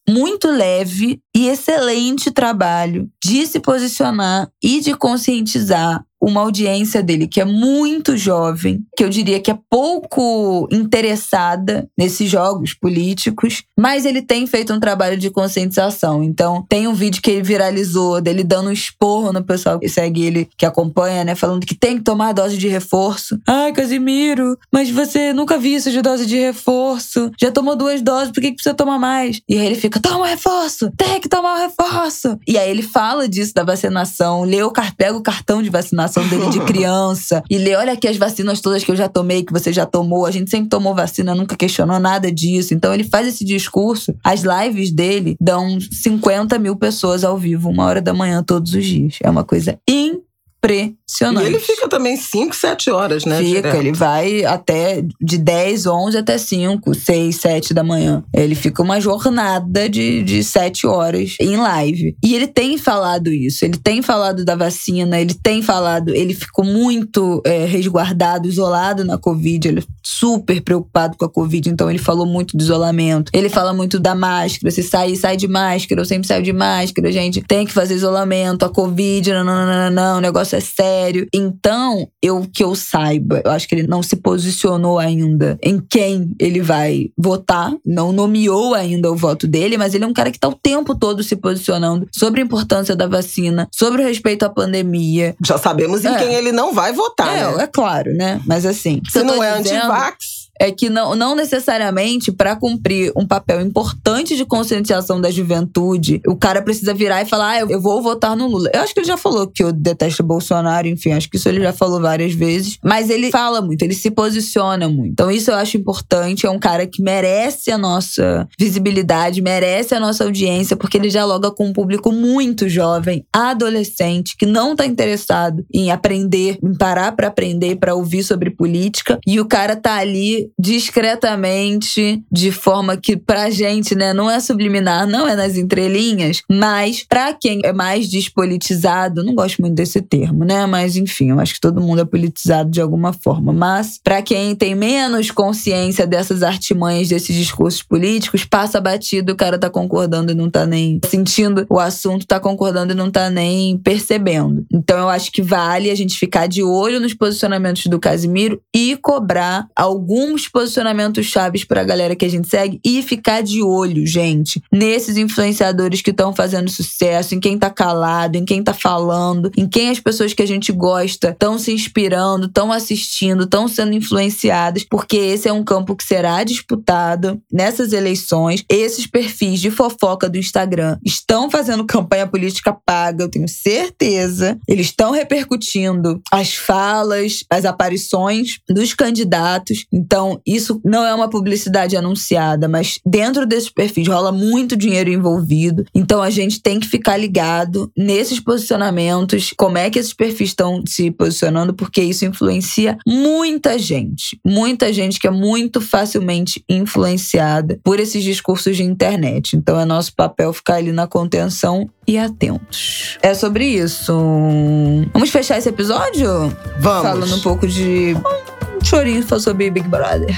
A: muito leve e excelente trabalho de se posicionar e de conscientizar uma audiência dele que é muito jovem, que eu diria que é pouco interessada nesses jogos políticos, mas ele tem feito um trabalho de conscientização. Então, tem um vídeo que ele viralizou dele dando um esporro no pessoal que segue ele, que acompanha, né, falando que tem que tomar dose de reforço. Ai, Casimiro, mas você nunca viu isso de dose de reforço? Já tomou duas doses, por que, que precisa tomar mais? E aí ele fica, toma reforço, tem que tomar o reforço. E aí ele fala disso da vacinação, lê o, pega o cartão de vacinação dele de criança e lê, olha aqui as vacinas todas que eu já tomei, que você já tomou. A gente sempre tomou vacina, nunca questionou nada disso. Então ele faz esse discurso. As lives dele dão 50 mil pessoas ao vivo, uma hora da manhã, todos os dias. É uma coisa incrível impressionante.
B: E ele fica também 5, 7 horas, né?
A: Fica, direto. ele vai até de 10, 11 até 5, 6, 7 da manhã. Ele fica uma jornada de, de 7 horas em live. E ele tem falado isso, ele tem falado da vacina, ele tem falado, ele ficou muito é, resguardado, isolado na Covid, ele é super preocupado com a Covid, então ele falou muito do isolamento. Ele fala muito da máscara, se sair, sai de máscara, eu sempre saio de máscara, gente. Tem que fazer isolamento, a Covid, não, não, não, não, não, o negócio é sério. Então, eu que eu saiba, eu acho que ele não se posicionou ainda em quem ele vai votar, não nomeou ainda o voto dele, mas ele é um cara que tá o tempo todo se posicionando sobre a importância da vacina, sobre o respeito à pandemia.
B: Já sabemos em é. quem ele não vai votar,
A: é,
B: né?
A: É claro, né? Mas assim,
B: se não é dizendo, antivax
A: é que não, não necessariamente para cumprir um papel importante de conscientização da juventude, o cara precisa virar e falar, ah, eu, vou votar no Lula. Eu acho que ele já falou que eu detesto Bolsonaro, enfim, acho que isso ele já falou várias vezes, mas ele fala muito, ele se posiciona muito. Então isso eu acho importante, é um cara que merece a nossa visibilidade, merece a nossa audiência, porque ele dialoga com um público muito jovem, adolescente, que não tá interessado em aprender, em parar para aprender, para ouvir sobre política, e o cara tá ali discretamente, de forma que pra gente, né, não é subliminar, não é nas entrelinhas, mas pra quem é mais despolitizado, não gosto muito desse termo, né, mas enfim, eu acho que todo mundo é politizado de alguma forma, mas pra quem tem menos consciência dessas artimanhas, desses discursos políticos, passa batido, o cara tá concordando e não tá nem sentindo o assunto, tá concordando e não tá nem percebendo. Então eu acho que vale a gente ficar de olho nos posicionamentos do Casimiro e cobrar algum alguns posicionamentos chaves para a galera que a gente segue e ficar de olho, gente, nesses influenciadores que estão fazendo sucesso, em quem tá calado, em quem tá falando, em quem as pessoas que a gente gosta estão se inspirando, estão assistindo, estão sendo influenciadas, porque esse é um campo que será disputado nessas eleições. Esses perfis de fofoca do Instagram estão fazendo campanha política paga, eu tenho certeza. Eles estão repercutindo as falas, as aparições dos candidatos. Então, Então, isso não é uma publicidade anunciada, mas dentro desses perfis rola muito dinheiro envolvido. Então, a gente tem que ficar ligado nesses posicionamentos, como é que esses perfis estão se posicionando, porque isso influencia muita gente. Muita gente que é muito facilmente influenciada por esses discursos de internet. Então, é nosso papel ficar ali na contenção e atentos. É sobre isso. Vamos fechar esse episódio?
B: Vamos.
A: Falando um pouco de chorinho sobre Big Brother.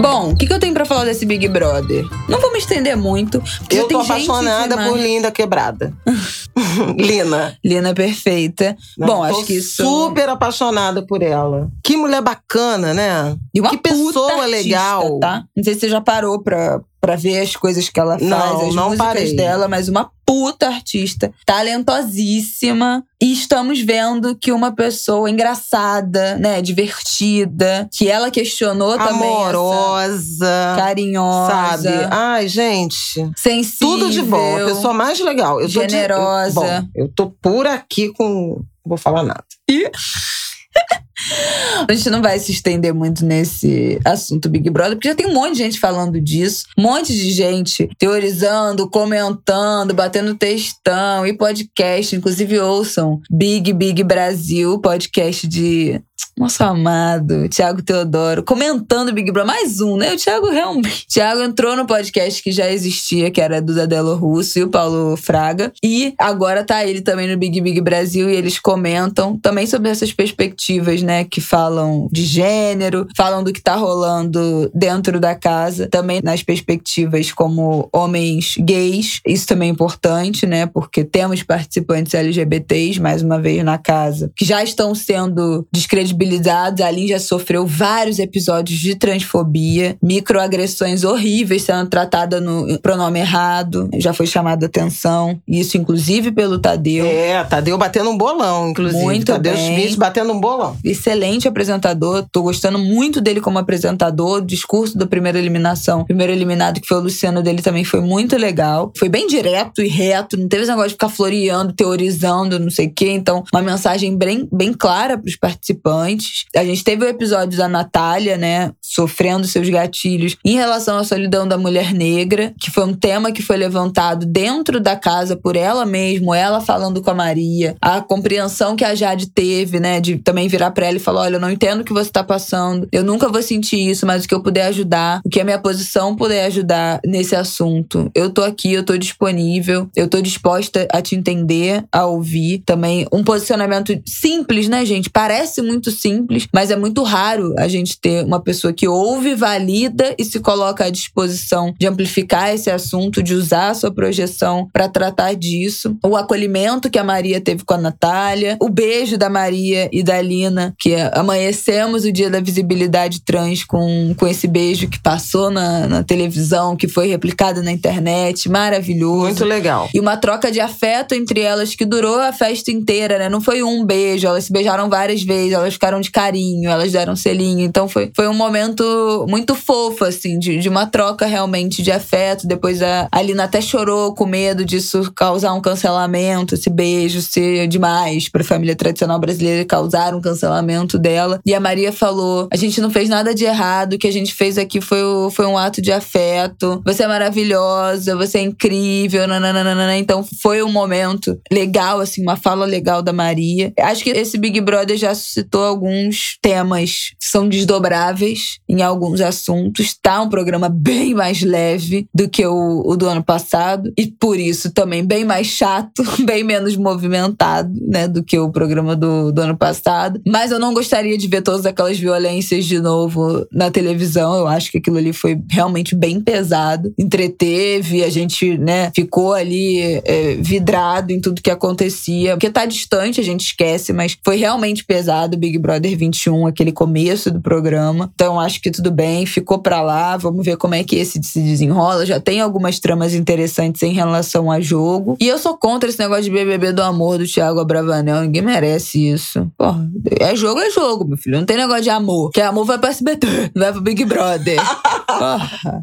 A: Bom, o que, que eu tenho pra falar desse Big Brother? Não vou me estender muito. Porque
B: Eu tô apaixonada
A: demais.
B: por Linda Quebrada. Lina.
A: Lina é perfeita. Bom,
B: Tô
A: acho que isso.
B: Super apaixonada por ela. Que mulher bacana, né?
A: E uma
B: que pessoa
A: artista,
B: legal.
A: Tá? Não sei se você já parou pra, pra ver as coisas que ela faz,
B: Não,
A: as
B: não
A: músicas
B: parei.
A: dela, mas uma puta artista, talentosíssima. E estamos vendo que uma pessoa engraçada, né, divertida, que ela questionou também
B: Amorosa.
A: carinhosa,
B: Sabe? Ai, gente.
A: sensível.
B: Tudo de bom. A pessoa mais legal. Eu tô de-
A: Generosa.
B: bom, eu tô por aqui com. Não vou falar nada.
A: A gente não vai se estender muito nesse assunto Big Brother, porque já tem um monte de gente falando disso, um monte de gente teorizando, comentando, batendo textão e podcast. Inclusive, ouçam Big Big Brasil, podcast de nosso amado Tiago Teodoro, comentando Big Brother. Mais um, né? O Tiago realmente. Tiago entrou no podcast que já existia, que era do Dadelo Russo e o Paulo Fraga. E agora tá ele também no Big Big Brasil e eles comentam também sobre essas perspectivas, né? Que falam de gênero, falam do que tá rolando dentro da casa, também nas perspectivas como homens gays. Isso também é importante, né? Porque temos participantes LGBTs, mais uma vez, na casa, que já estão sendo descredibilizados. A Lin já sofreu vários episódios de transfobia, microagressões horríveis sendo tratada no pronome errado, já foi chamada atenção. Isso, inclusive, pelo Tadeu.
B: É, Tadeu batendo um bolão, inclusive.
A: Muito
B: Tadeu
A: bem.
B: Schmidt batendo um bolão.
A: Excelente apresentador. Tô gostando muito dele como apresentador. O discurso da primeira eliminação, primeiro eliminado, que foi o Luciano dele, também foi muito legal. Foi bem direto e reto. Não teve esse negócio de ficar floreando, teorizando, não sei o quê. Então, uma mensagem bem, bem clara pros participantes. A gente teve o episódio da Natália, né? Sofrendo seus gatilhos em relação à solidão da mulher negra, que foi um tema que foi levantado dentro da casa por ela mesma, ela falando com a Maria, a compreensão que a Jade teve, né, de também virar pra ela e falar: olha, eu não entendo o que você tá passando, eu nunca vou sentir isso, mas o que eu puder ajudar, o que a minha posição puder ajudar nesse assunto, eu tô aqui, eu tô disponível, eu tô disposta a te entender, a ouvir. Também um posicionamento simples, né, gente? Parece muito simples, mas é muito raro a gente ter uma pessoa que ouve, valida e se coloca à disposição de amplificar esse assunto, de usar a sua projeção para tratar disso. O acolhimento que a Maria teve com a Natália, o beijo da Maria e da Lina, que amanhecemos o dia da visibilidade trans com, com esse beijo que passou na, na televisão, que foi replicado na internet, maravilhoso.
B: Muito legal.
A: E uma troca de afeto entre elas que durou a festa inteira, né? Não foi um beijo, elas se beijaram várias vezes, elas ficaram de carinho, elas deram selinho. Então foi, foi um momento muito fofo, assim, de, de uma troca realmente de afeto. Depois a, a Lina até chorou com medo disso causar um cancelamento, esse beijo ser demais pra família tradicional brasileira causar um cancelamento dela. E a Maria falou: a gente não fez nada de errado, o que a gente fez aqui foi, o- foi um ato de afeto. Você é maravilhosa, você é incrível, nananana. Então foi um momento legal, assim, uma fala legal da Maria. Acho que esse Big Brother já suscitou alguns temas que são desdobráveis em alguns assuntos. Tá um programa bem mais leve do que o, o do ano passado. E por isso também bem mais chato, bem menos movimentado, né, do que o programa do, do ano passado. Mas eu não gostaria de ver todas aquelas violências de novo na televisão. Eu acho que aquilo ali foi realmente bem pesado. Entreteve, a gente, né, ficou ali é, vidrado em tudo que acontecia. Porque tá distante, a gente esquece, mas foi realmente pesado o Big Brother Brother 21, aquele começo do programa. Então acho que tudo bem, ficou pra lá. Vamos ver como é que esse se desenrola. Já tem algumas tramas interessantes em relação a jogo. E eu sou contra esse negócio de BBB do amor do Thiago Abravanel. Ninguém merece isso. Porra, é jogo, é jogo, meu filho. Não tem negócio de amor. Que amor vai pra SBT, não vai pro Big Brother.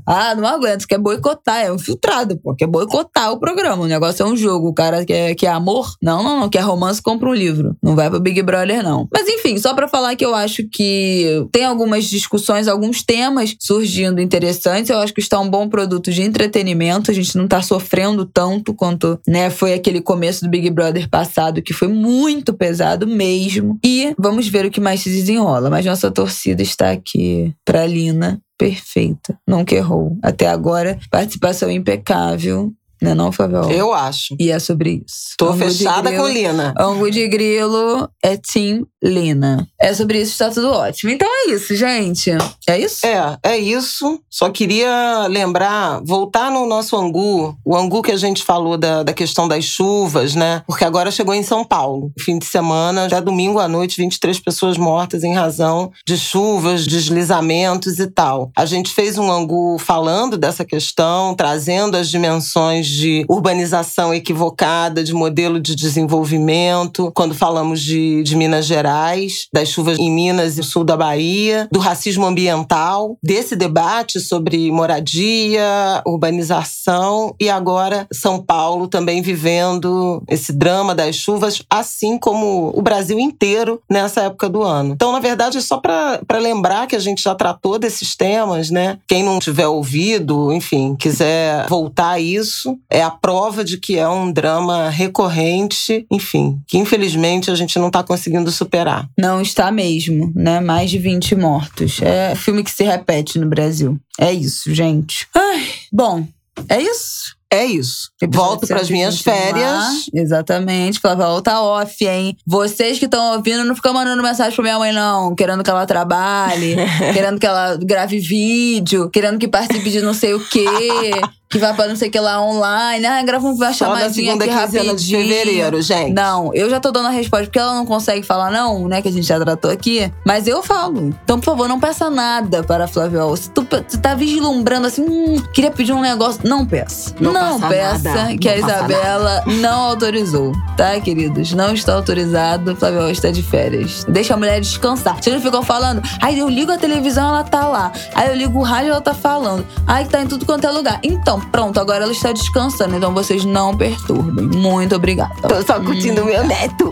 A: Ah, não aguento. Quer boicotar. É um filtrado, pô. Quer boicotar o programa. O negócio é um jogo. O cara quer, quer amor? Não, não, não. Quer romance, compra um livro. Não vai pro Big Brother, não. Mas enfim, só pra falar que eu acho que tem algumas discussões, alguns temas surgindo interessantes. Eu acho que está um bom produto de entretenimento. A gente não tá sofrendo tanto quanto, né, foi aquele começo do Big Brother passado, que foi muito pesado mesmo. E vamos ver o que mais se desenrola. Mas nossa torcida está aqui pra Lina perfeita, nunca errou. Até agora, participação impecável. Né não, Fabiola?
B: Eu acho.
A: E é sobre isso.
B: Tô Angu fechada com Lina.
A: Angu de Grilo é Team Lina. É sobre isso, está tudo ótimo. Então é isso, gente. É isso?
B: É, é isso. Só queria lembrar, voltar no nosso Angu, o Angu que a gente falou da, da questão das chuvas, né? Porque agora chegou em São Paulo. Fim de semana, já domingo à noite, 23 pessoas mortas em razão de chuvas, deslizamentos e tal. A gente fez um Angu falando dessa questão, trazendo as dimensões de urbanização equivocada, de modelo de desenvolvimento. Quando falamos de, de Minas Gerais, das chuvas em Minas e sul da Bahia, do racismo ambiental, desse debate sobre moradia, urbanização e agora São Paulo também vivendo esse drama das chuvas, assim como o Brasil inteiro nessa época do ano. Então, na verdade, é só para lembrar que a gente já tratou desses temas, né? Quem não tiver ouvido, enfim, quiser voltar a isso, é a prova de que é um drama recorrente, enfim, que infelizmente a gente não está conseguindo superar.
A: Não está mesmo, né? Mais de 20 mortos. É filme que se repete no Brasil. É isso, gente. Ai, bom, é isso.
B: É isso. Volto para as minhas férias.
A: Exatamente. Flávia, volta off, hein? Vocês que estão ouvindo, não ficam mandando mensagem pra minha mãe, não. Querendo que ela trabalhe, querendo que ela grave vídeo, querendo que participe de não sei o quê que vai pra não sei o que lá online. Ah, grava uma chamadinha aqui rapidinho.
B: de fevereiro, gente.
A: Não, eu já tô dando a resposta porque ela não consegue falar não, né? Que a gente já tratou aqui. Mas eu falo. Então, por favor, não peça nada para a Flaviol. Se tu, tu tá vislumbrando assim, hum, queria pedir um negócio, não peça. Não, não peça nada. que não a Isabela nada. não autorizou, tá, queridos? Não está autorizado. Flaviol está de férias. Deixa a mulher descansar. Vocês não ficam falando, ai, eu ligo a televisão, ela tá lá. Aí eu ligo o rádio, ela tá falando. Ai, tá em tudo quanto é lugar. Então, pronto, agora ela está descansando, então vocês não perturbem. Muito obrigada.
B: Tô só curtindo hum. meu neto.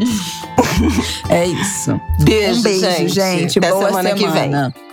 A: é isso.
B: Beijo,
A: um beijo,
B: gente.
A: gente.
B: Até
A: Boa
B: semana,
A: semana
B: que vem.